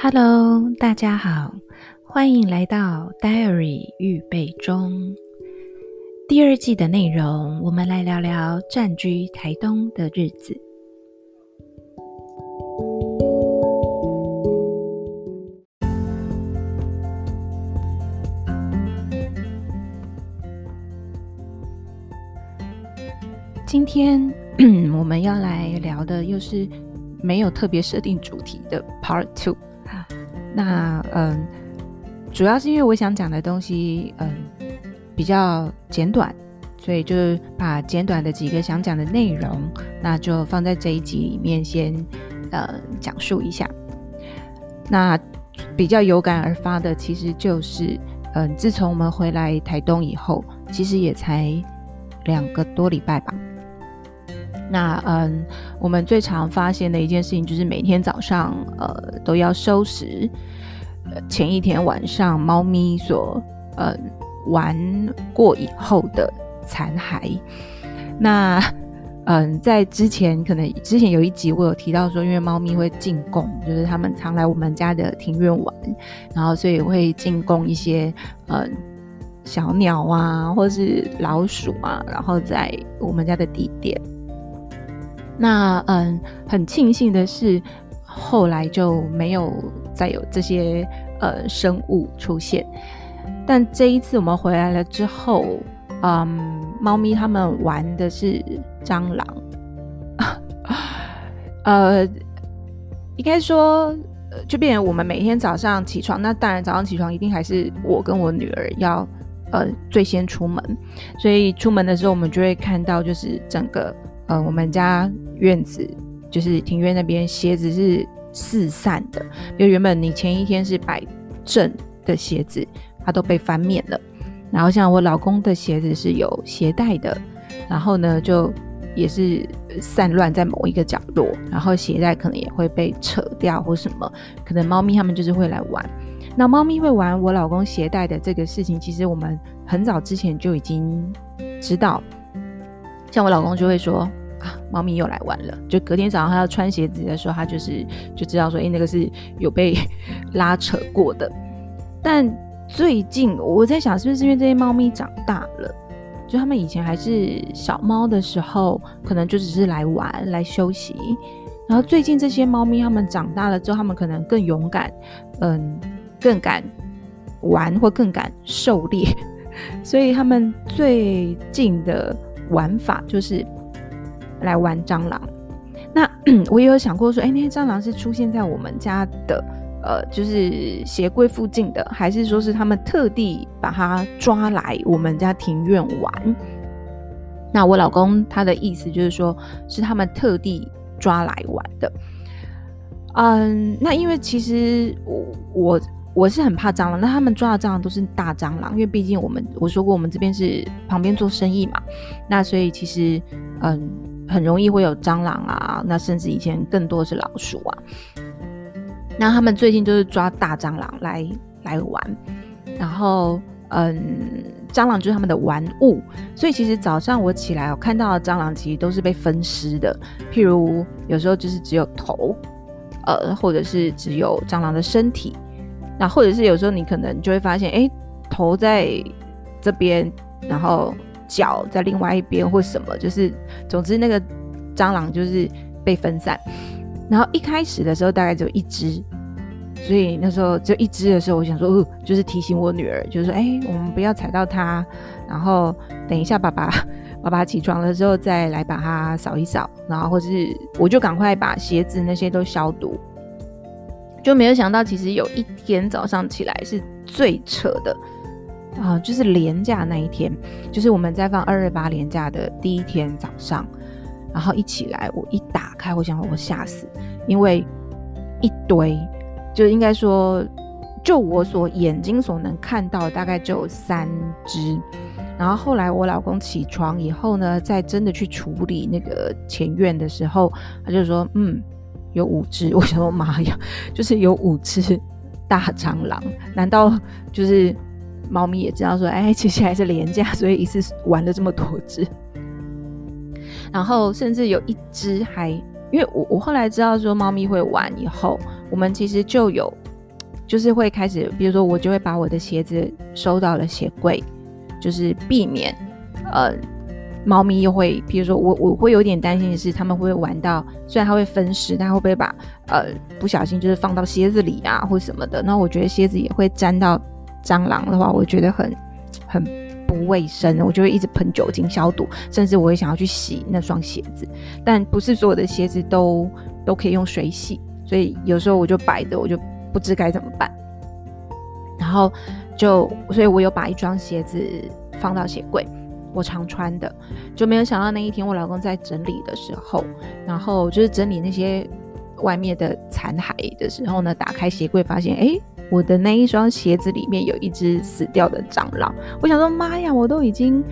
Hello，大家好，欢迎来到 Diary 预备中第二季的内容。我们来聊聊暂居台东的日子。今天 我们要来聊的又是没有特别设定主题的 Part Two。那嗯，主要是因为我想讲的东西嗯比较简短，所以就把简短的几个想讲的内容，那就放在这一集里面先呃讲述一下。那比较有感而发的，其实就是嗯，自从我们回来台东以后，其实也才两个多礼拜吧。那嗯，我们最常发现的一件事情就是每天早上呃都要收拾，前一天晚上猫咪所呃玩过以后的残骸。那嗯，在之前可能之前有一集我有提到说，因为猫咪会进贡，就是他们常来我们家的庭院玩，然后所以会进贡一些嗯小鸟啊，或是老鼠啊，然后在我们家的地点。那嗯，很庆幸的是，后来就没有再有这些呃生物出现。但这一次我们回来了之后，嗯，猫咪他们玩的是蟑螂。呃，应该说，就变成我们每天早上起床，那当然早上起床一定还是我跟我女儿要呃最先出门，所以出门的时候我们就会看到就是整个。呃，我们家院子就是庭院那边，鞋子是四散的。因为原本你前一天是摆正的鞋子，它都被翻面了。然后像我老公的鞋子是有鞋带的，然后呢，就也是散乱在某一个角落。然后鞋带可能也会被扯掉或什么。可能猫咪他们就是会来玩。那猫咪会玩我老公鞋带的这个事情，其实我们很早之前就已经知道。像我老公就会说啊，猫咪又来玩了。就隔天早上他要穿鞋子的时候，他就是就知道说，哎、那个是有被 拉扯过的。但最近我在想，是不是因为这些猫咪长大了？就他们以前还是小猫的时候，可能就只是来玩、来休息。然后最近这些猫咪，它们长大了之后，它们可能更勇敢，嗯，更敢玩或更敢狩猎。所以他们最近的。玩法就是来玩蟑螂。那 我也有想过说，哎、那些蟑螂是出现在我们家的，呃，就是鞋柜附近的，还是说是他们特地把它抓来我们家庭院玩？那我老公他的意思就是说，是他们特地抓来玩的。嗯，那因为其实我我。我是很怕蟑螂，那他们抓的蟑螂都是大蟑螂，因为毕竟我们我说过我们这边是旁边做生意嘛，那所以其实嗯很容易会有蟑螂啊，那甚至以前更多是老鼠啊。那他们最近就是抓大蟑螂来来玩，然后嗯蟑螂就是他们的玩物，所以其实早上我起来我看到的蟑螂其实都是被分尸的，譬如有时候就是只有头，呃或者是只有蟑螂的身体。那或者是有时候你可能就会发现，哎、欸，头在这边，然后脚在另外一边，或什么，就是总之那个蟑螂就是被分散。然后一开始的时候大概只有一只，所以那时候只有一只的时候，我想说，呃，就是提醒我女儿，就是说，哎、我们不要踩到它，然后等一下爸爸爸爸起床了之后再来把它扫一扫，然后或是我就赶快把鞋子那些都消毒。就没有想到，其实有一天早上起来是最扯的啊、就是连假那一天，就是我们在放二二八连假的第一天早上，然后一起来，我一打开，我想我吓死，因为一堆，就应该说，就我所眼睛所能看到，大概就有三只。然后后来我老公起床以后呢，再真的去处理那个前院的时候，他就说，嗯。有五只，我想说妈呀，就是有五只大蟑螂。难道就是猫咪也知道说，哎，接下来是廉价，所以一次玩了这么多只。然后甚至有一只还，因为我我后来知道说猫咪会玩以后，我们其实就有就是会开始，比如说我就会把我的鞋子收到了鞋柜，就是避免呃。猫咪又会，比如说我我会有点担心的是，他们会玩到，虽然它会分尸，但会不会把呃不小心就是放到鞋子里啊，或什么的？那我觉得鞋子也会沾到蟑螂的话，我觉得很很不卫生，我就会一直喷酒精消毒，甚至我会想要去洗那双鞋子。但不是所有的鞋子都都可以用水洗，所以有时候我就摆着，我就不知该怎么办。然后就，所以我有把一双鞋子放到鞋柜。我常穿的，就没有想到那一天我老公在整理的时候，然后就是整理那些外面的残骸的时候呢，打开鞋柜发现，哎，我的那一双鞋子里面有一只死掉的蟑螂。我想说，妈呀，我都已经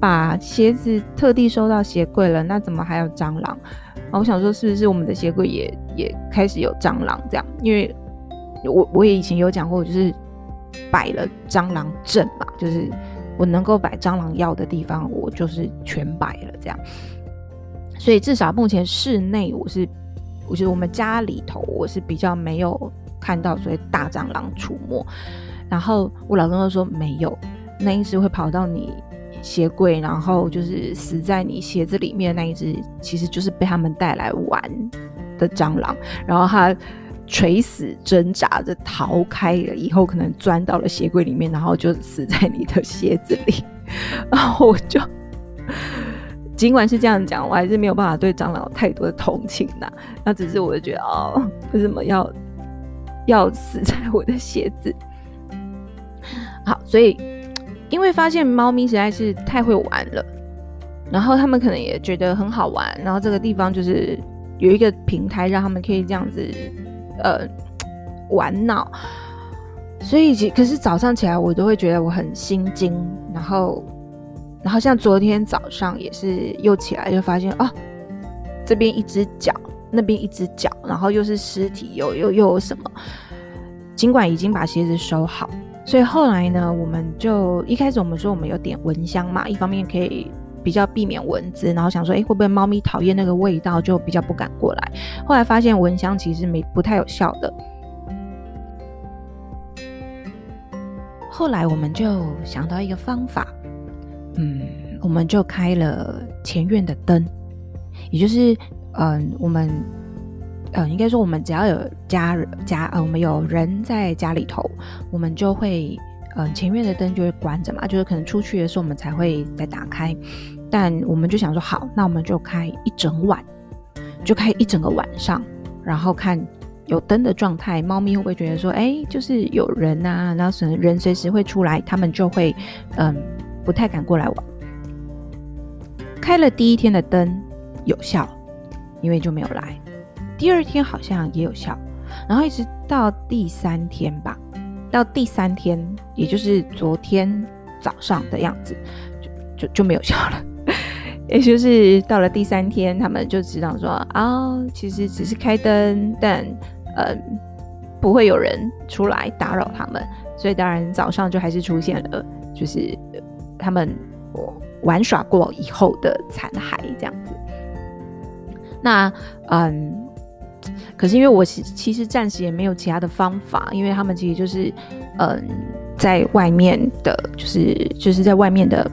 把鞋子特地收到鞋柜了，那怎么还有蟑螂？我想说，是不是我们的鞋柜也也开始有蟑螂这样？因为我我也以前有讲过，就是摆了蟑螂阵嘛，就是。我能够摆蟑螂药的地方，我就是全摆了，这样。所以至少目前室内，我是，我觉得我们家里头，我是比较没有看到所谓大蟑螂出没。然后我老公就说没有，那一只会跑到你鞋柜，然后就是死在你鞋子里面的那一只，其实就是被他们带来玩的蟑螂。然后他。垂死挣扎着逃开了以后，可能钻到了鞋柜里面，然后就死在你的鞋子里。然后我就，尽管是这样讲，我还是没有办法对蟑螂有太多的同情呐。那只是我就觉得，哦，为什么要要死在我的鞋子？好，所以因为发现猫咪实在是太会玩了，然后他们可能也觉得很好玩，然后这个地方就是有一个平台让他们可以这样子。呃，玩闹，所以其可是早上起来我都会觉得我很心惊，然后，然后像昨天早上也是又起来就发现啊，这边一只脚，那边一只脚，然后又是尸体，又又又有什么？尽管已经把鞋子收好，所以后来呢，我们就一开始我们说我们有点蚊香嘛，一方面可以。比较避免蚊子，然后想说，哎，会不会猫咪讨厌那个味道，就比较不敢过来。后来发现蚊香其实没不太有效的。后来我们就想到一个方法，嗯，我们就开了前院的灯，也就是，嗯，我们，嗯，应该说我们只要有家人家，嗯，我们有人在家里头，我们就会。嗯，前面的灯就会关着嘛，就是可能出去的时候我们才会再打开。但我们就想说，好，那我们就开一整晚，就开一整个晚上，然后看有灯的状态，猫咪会不会觉得说，哎，就是有人啊，然后可能人随时会出来，他们就会嗯不太敢过来玩。开了第一天的灯有效，因为就没有来。第二天好像也有效，然后一直到第三天吧。到第三天，也就是昨天早上的样子，就就就没有效了。也就是到了第三天，他们就知道说啊、其实只是开灯，但呃不会有人出来打扰他们，所以当然早上就还是出现了，就是他们玩耍过以后的残骸这样子。那嗯。可是因为我其其实暂时也没有其他的方法，因为他们其实就是，嗯，在外面的，就是就是在外面的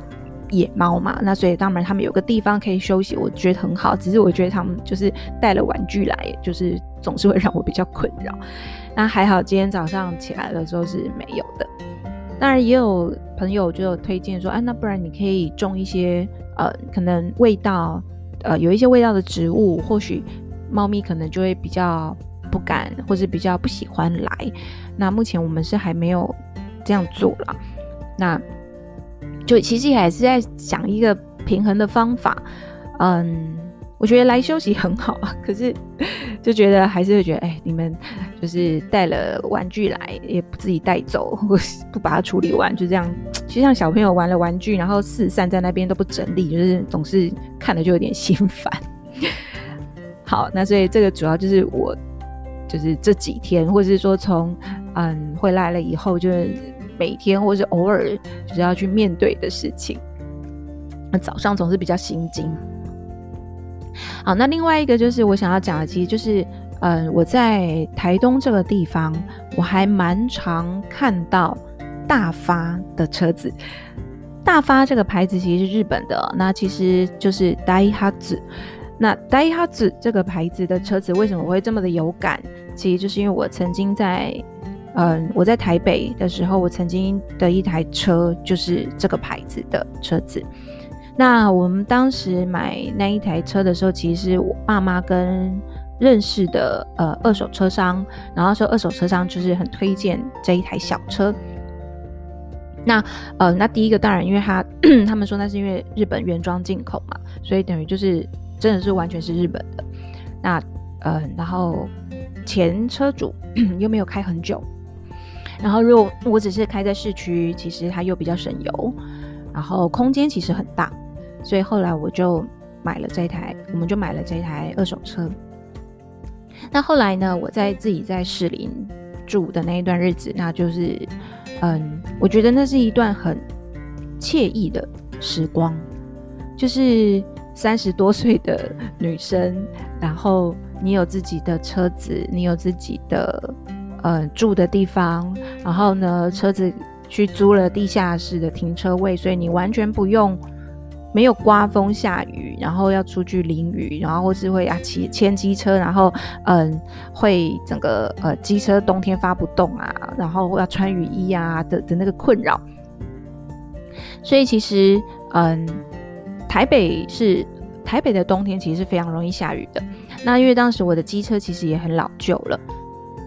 野猫嘛，那所以当然他们有个地方可以休息，我觉得很好。只是我觉得他们就是带了玩具来，就是总是会让我比较困扰。那还好，今天早上起来的时候是没有的。当然也有朋友就推荐说，啊，那不然你可以种一些，呃，可能味道，呃，有一些味道的植物，或许。猫咪可能就会比较不敢，或是比较不喜欢来。那目前我们是还没有这样做了。那就其实也是在想一个平衡的方法。嗯，我觉得来休息很好啊，可是就觉得还是会觉得，哎，你们就是带了玩具来，也不自己带走，或是不把它处理完，就这样。其实像小朋友玩了玩具，然后四散在那边都不整理，就是总是看了就有点心烦。好，那所以这个主要就是我，就是这几天，或者是说从嗯回来了以后，就是每天或是偶尔就是要去面对的事情。那早上总是比较心惊。好，那另外一个就是我想要讲的，其实就是嗯，我在台东这个地方，我还蛮常看到大发的车子。大发这个牌子其实是日本的，那其实就是 Daihatsu。那 Daihatsu 这个牌子的车子为什么我会这么的有感？其实就是因为我曾经在，嗯，我在台北的时候，我曾经的一台车就是这个牌子的车子。那我们当时买那一台车的时候，其实是我爸妈跟认识的呃二手车商，然后说二手车商就是很推荐这一台小车。那呃，那第一个当然，因为他 他们说那是因为日本原装进口嘛，所以等于就是真的是完全是日本的。那呃，然后前车主 又没有开很久，然后如果我只是开在市区，其实它又比较省油，然后空间其实很大，所以后来我就买了这台，我们就买了这台二手车。那后来呢，我在自己在士林住的那一段日子，那就是。嗯，我觉得那是一段很惬意的时光，就是三十多岁的女生，然后你有自己的车子，你有自己的呃住的地方，然后呢，车子去租了地下室的停车位，所以你完全不用没有刮风下雨，然后要出去淋雨，然后或是会啊骑牵机车，然后嗯会整个呃机车冬天发不动啊，然后要穿雨衣啊的的那个困扰。所以其实嗯台北是台北的冬天其实是非常容易下雨的。那因为当时我的机车其实也很老旧了。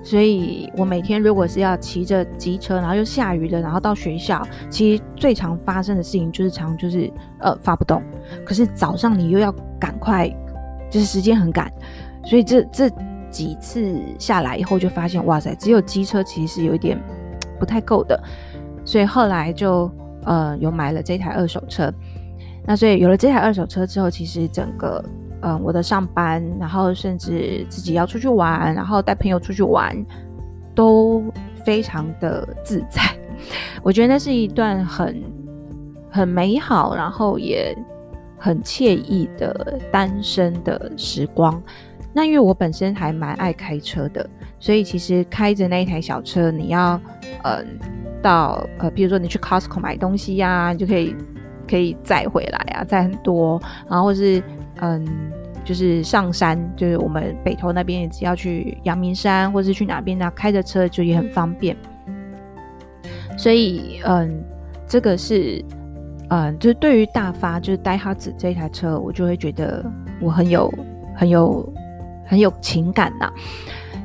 所以我每天如果是要骑着机车，然后又下雨的，然后到学校，其实最常发生的事情就是常就是呃发不动。可是早上你又要赶快，就是时间很赶，所以这这几次下来以后就发现，哇塞，只有机车其实是有一点不太够的。所以后来就呃有买了这台二手车。那所以有了这台二手车之后，其实整个。嗯，我的上班，然后甚至自己要出去玩，然后带朋友出去玩，都非常的自在。我觉得那是一段很很美好，然后也很惬意的单身的时光。那因为我本身还蛮爱开车的，所以其实开着那一台小车，你要嗯到呃，比如说你去 Costco 买东西呀、你就可以可以载回来啊，载很多，然后或是。嗯，就是上山，就是我们北投那边也，只要去阳明山或是去哪边呢，开着车就也很方便。所以，嗯，这个是，嗯，就是对于大发，就是 Daihatsu 这一台车，我就会觉得我很有、很有、很有情感呐。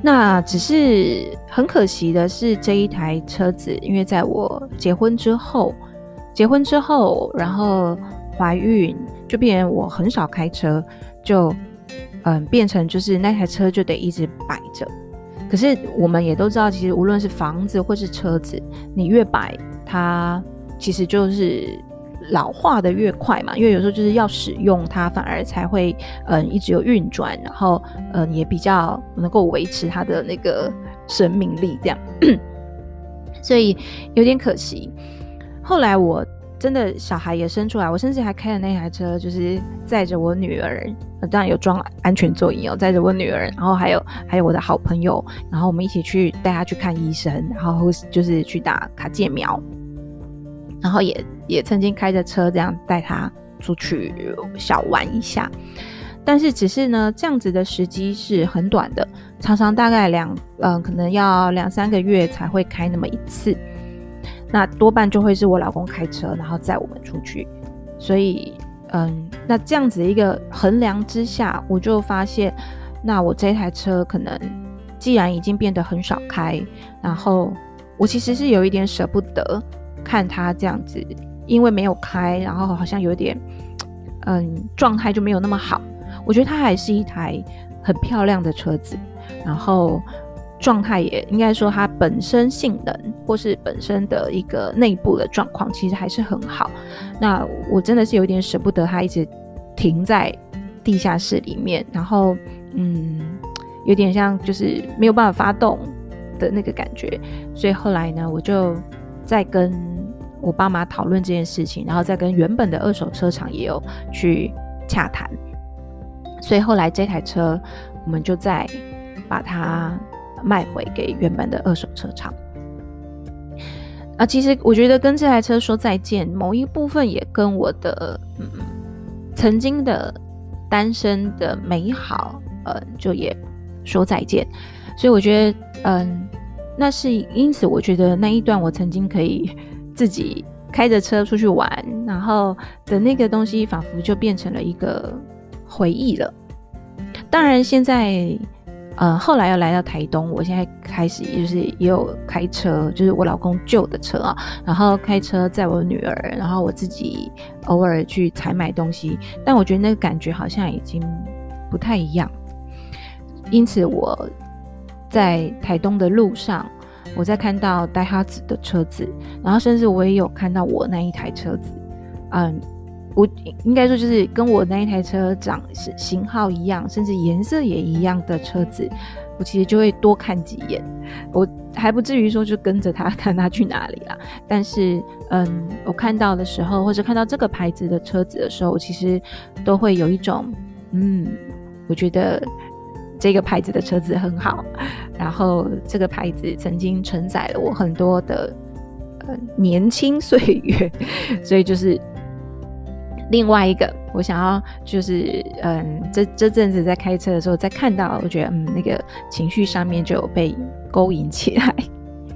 那只是很可惜的是，这一台车子，因为在我结婚之后，结婚之后，然后怀孕。就变我很少开车，就嗯变成就是那台车就得一直摆着。可是我们也都知道，其实无论是房子或是车子，你越摆它，其实就是老化的越快嘛。因为有时候就是要使用它，反而才会嗯一直有运转，然后嗯也比较能够维持它的那个生命力这样。所以有点可惜。后来我。真的小孩也生出来，我甚至还开了那台车，就是载着我女儿，当然有装安全座椅哦，载着我女儿，然后还有还有我的好朋友，然后我们一起去带她去看医生，然后就是去打卡介苗，然后也也曾经开着车这样带她出去小玩一下，但是只是呢，这样子的时机是很短的，常常大概两嗯，可能要两三个月才会开那么一次。那多半就会是我老公开车，然后载我们出去。所以，嗯，那这样子一个衡量之下，我就发现，那我这台车可能既然已经变得很少开，然后我其实是有一点舍不得看它这样子，因为没有开，然后好像有点，嗯，状态就没有那么好。我觉得它还是一台很漂亮的车子，然后。状态也应该说，它本身性能或是本身的一个内部的状况，其实还是很好。那我真的是有点舍不得它一直停在地下室里面，然后嗯，有点像就是没有办法发动的那个感觉。所以后来呢，我就再跟我爸妈讨论这件事情，然后再跟原本的二手车厂也有去洽谈。所以后来这台车我们就在。把它卖回给原本的二手车厂。啊，其实我觉得跟这台车说再见，某一部分也跟我的嗯曾经的单身的美好，呃，就也说再见。所以我觉得，嗯，那是因此，我觉得那一段我曾经可以自己开着车出去玩，然后的那个东西，仿佛就变成了一个回忆了。当然，现在。呃，后来又来到台东，我现在开始就是也有开车，就是我老公旧的车啊，然后开车载我女儿，然后我自己偶尔去采买东西，但我觉得那个感觉好像已经不太一样。因此我在台东的路上，我在看到戴哈子的车子，然后甚至我也有看到我那一台车子，嗯。我应该说，就是跟我那一台车长是型号一样，甚至颜色也一样的车子，我其实就会多看几眼。我还不至于说就跟着他 看他去哪里啦。但是，嗯，我看到的时候，或者看到这个牌子的车子的时候，我其实都会有一种，嗯，我觉得这个牌子的车子很好。然后，这个牌子曾经承载了我很多的呃年轻岁月，所以就是。另外一个，我想要就是，嗯，这这阵子在开车的时候，在看到，我觉得，嗯，那个情绪上面就有被勾引起来。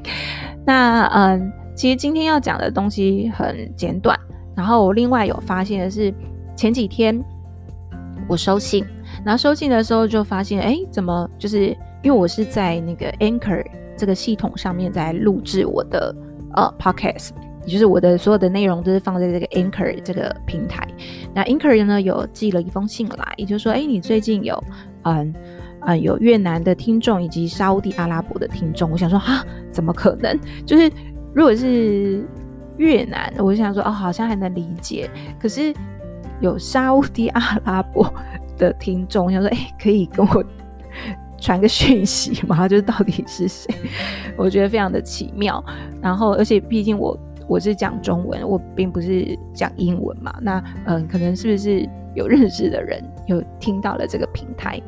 那，嗯，其实今天要讲的东西很简短。然后我另外有发现的是，前几天我收信，然后收信的时候就发现，哎，怎么就是因为我是在那个 Anchor 这个系统上面在录制我的呃 Podcast。也就是我的所有的内容都是放在这个 Anchor 这个平台。那 Anchor 呢，有寄了一封信来，也就是说，哎，你最近有嗯嗯有越南的听众以及沙乌地阿拉伯的听众。我想说啊，怎么可能？就是如果是越南，我就想说哦，好像还能理解。可是有沙乌地阿拉伯的听众，我想说哎，可以跟我传个讯息吗？就是到底是谁？我觉得非常的奇妙。然后，而且毕竟我。我是讲中文，我并不是讲英文嘛。那嗯，可能是不是有认识的人有听到了这个平台？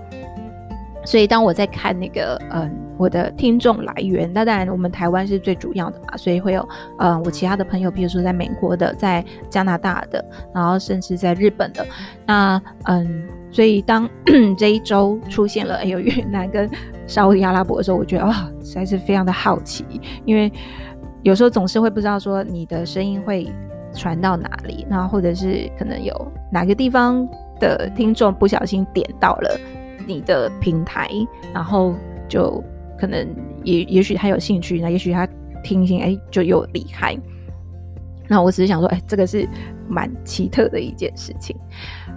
所以当我在看那个嗯，我的听众来源，那当然我们台湾是最主要的嘛，所以会有嗯，我其他的朋友，比如说在美国的，在加拿大的，然后甚至在日本的。那嗯，所以当 这一周出现了哎呦越南跟沙乌地阿拉伯的时候，我觉得啊、实在是非常的好奇，因为。有时候总是会不知道说你的声音会传到哪里，然后或者是可能有哪个地方的听众不小心点到了你的平台，然后就可能也也许他有兴趣，那也许他听一听，哎，就又离开。那我只是想说，哎，这个是蛮奇特的一件事情。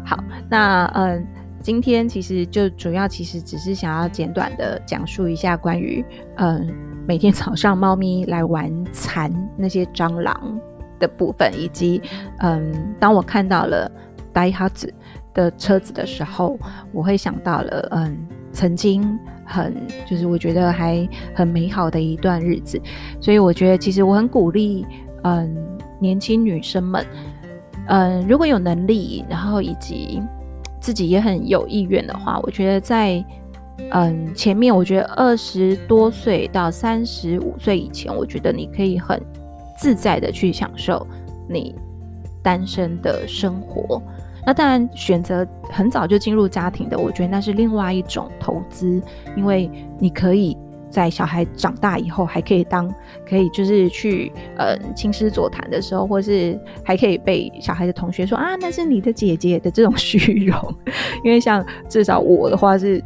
好，那嗯，今天其实就主要其实只是想要简短的讲述一下关于嗯。每天早上，猫咪来玩缠那些蟑螂的部分，以及嗯，当我看到了戴哈兹的车子的时候，我会想到了嗯，曾经很就是我觉得还很美好的一段日子，所以我觉得其实我很鼓励嗯，年轻女生们嗯，如果有能力，然后以及自己也很有意愿的话，我觉得在。嗯，前面我觉得二十多岁到三十五岁以前，我觉得你可以很自在的去享受你单身的生活。那当然，选择很早就进入家庭的，我觉得那是另外一种投资，因为你可以在小孩长大以后，还可以当可以就是去呃亲师座谈的时候，或是还可以被小孩的同学说啊，那是你的姐姐的这种虚荣。因为像至少我的话是。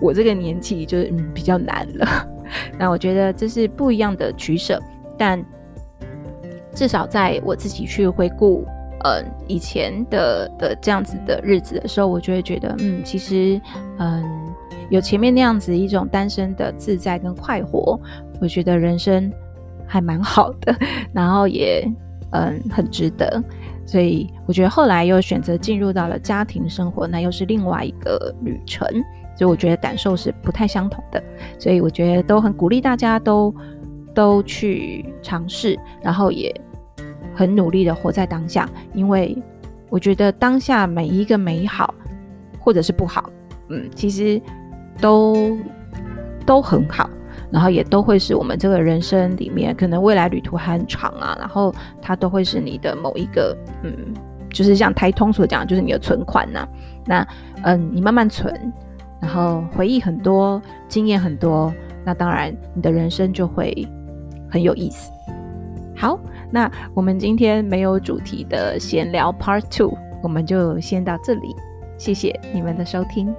我这个年纪就是嗯比较难了，那我觉得这是不一样的取舍，但至少在我自己去回顾嗯以前的的这样子的日子的时候，我就会觉得嗯其实嗯有前面那样子一种单身的自在跟快活，我觉得人生还蛮好的，然后也嗯很值得，所以我觉得后来又选择进入到了家庭生活，那又是另外一个旅程。所以我觉得感受是不太相同的，所以我觉得都很鼓励大家都都去尝试，然后也很努力的活在当下，因为我觉得当下每一个美好或者是不好，嗯，其实都都很好，然后也都会是我们这个人生里面可能未来旅途还很长啊，然后它都会是你的某一个，嗯，就是像台通所讲，就是你的存款呐、那嗯，你慢慢存，然后回忆很多，经验很多，那当然你的人生就会很有意思。好，那我们今天没有主题的闲聊 Part Two，我们就先到这里，谢谢你们的收听。